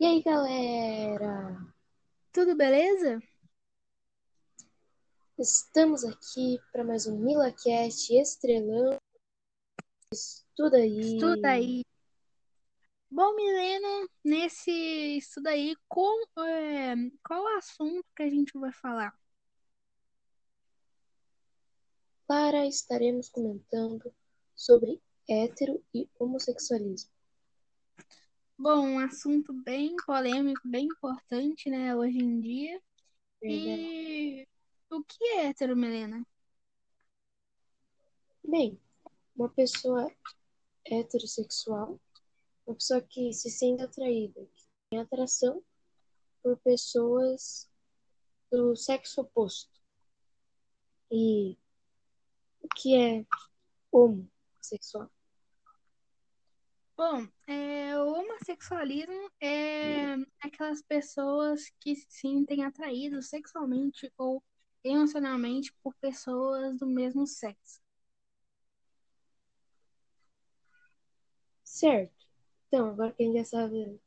E aí, galera? Tudo beleza? Estamos aqui para mais um MilaCast estrelando. Estuda aí. Estuda aí. Bom, Milena, nesse estuda aí, com, é, qual o assunto que a gente vai falar? Para estaremos comentando sobre hétero e homossexualismo. Bom, um assunto bem polêmico, bem importante, né, hoje em dia. E o que é hétero, Milena? Bem, uma pessoa heterossexual, uma pessoa que se sente atraída, que tem atração por pessoas do sexo oposto. E o que é homossexual? Bom, é, o homossexualismo é aquelas pessoas que se sentem atraídas sexualmente ou emocionalmente por pessoas do mesmo sexo. Certo. Então, agora que a gente já sabe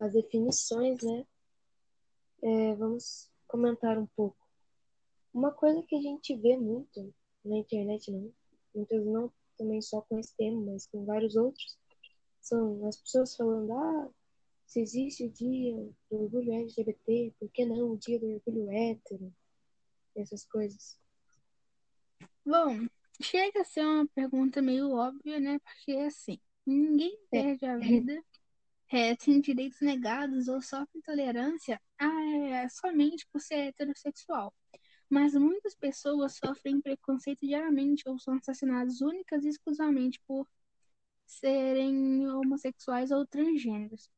as definições, né? É, vamos comentar um pouco. Uma coisa que a gente vê muito na internet, não, muitas não também só com esse tema, mas com vários outros, são as pessoas falando, ah, se existe o dia do orgulho LGBT, por que não o dia do orgulho hétero? Essas coisas. Bom, chega a ser uma pergunta meio óbvia, né? Porque assim, ninguém perde a vida, é, tem direitos negados ou sofre intolerância é, somente por ser heterossexual. Mas muitas pessoas sofrem preconceito diariamente ou são assassinadas únicas e exclusivamente por serem homossexuais ou transgêneros.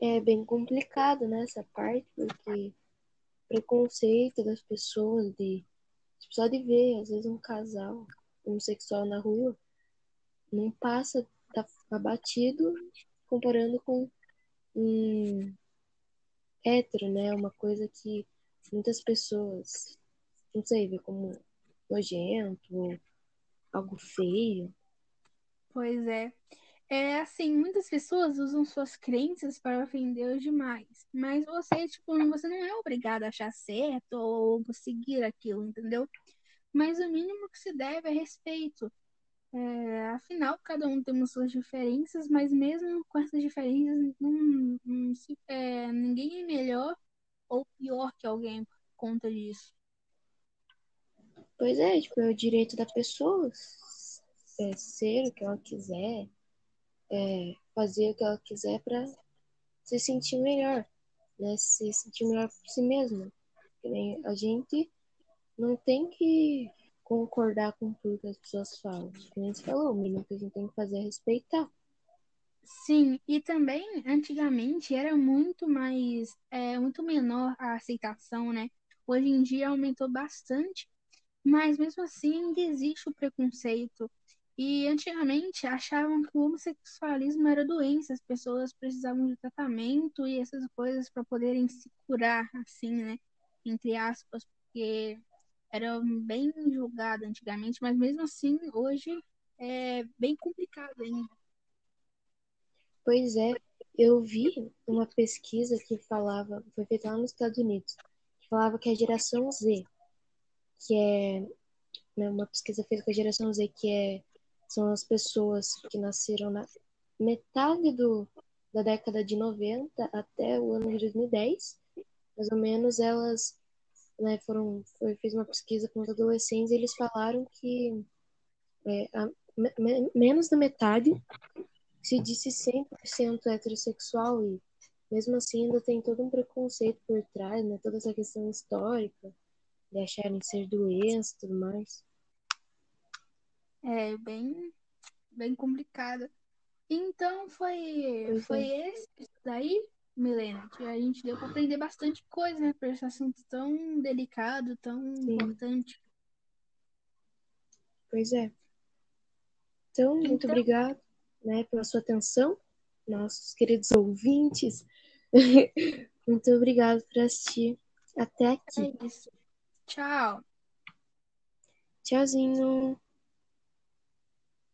É bem complicado nessa né, parte, porque preconceito das pessoas de só de ver, às vezes, um casal homossexual na rua não passa, tá abatido comparando com um hétero, né? Uma coisa que muitas pessoas, não sei, vê como nojento, algo feio. Pois é. É assim, muitas pessoas usam suas crenças para ofender os demais. Mas você, tipo, você não é obrigado a achar certo ou seguir aquilo, entendeu? Mas o mínimo que se deve é respeito. É, afinal, cada um temos suas diferenças, mas mesmo com essas diferenças, não, não se, é, ninguém é melhor ou pior que alguém por conta disso. Pois é, tipo, é o direito da pessoa é, ser o que ela quiser, é, fazer o que ela quiser para se sentir melhor, né? Se sentir melhor por si mesma. A gente não tem que concordar com tudo que as pessoas falam. Como você falou, o mínimo que a gente tem que fazer é respeitar. Sim, e também antigamente era muito mais, é, muito menor a aceitação, né? Hoje em dia aumentou bastante, mas mesmo assim ainda existe o preconceito e antigamente achavam que o homossexualismo era doença, as pessoas precisavam de tratamento e essas coisas para poderem se curar, assim, né? Entre aspas, porque era bem julgado antigamente, mas mesmo assim hoje é bem complicado ainda. Pois é, eu vi uma pesquisa que falava, foi feita lá nos Estados Unidos, que falava que a geração Z, que é né, uma pesquisa feita com a geração Z, que é são as pessoas que nasceram na metade do, da década de 90 até o ano de 2010. Mais ou menos elas né, foram foi, fez uma pesquisa com os adolescentes e eles falaram que é, a, me, menos da metade se disse 100% heterossexual e mesmo assim ainda tem todo um preconceito por trás, né, toda essa questão histórica de acharem ser doença e tudo mais é bem, bem complicada. Então foi, foi é. esse daí, Milena, que a gente deu para aprender bastante coisa, né? Por esse assunto tão delicado, tão Sim. importante. Pois é. Então, muito então... obrigado né, pela sua atenção, nossos queridos ouvintes. muito obrigado por assistir até aqui. É isso. Tchau. Tchauzinho.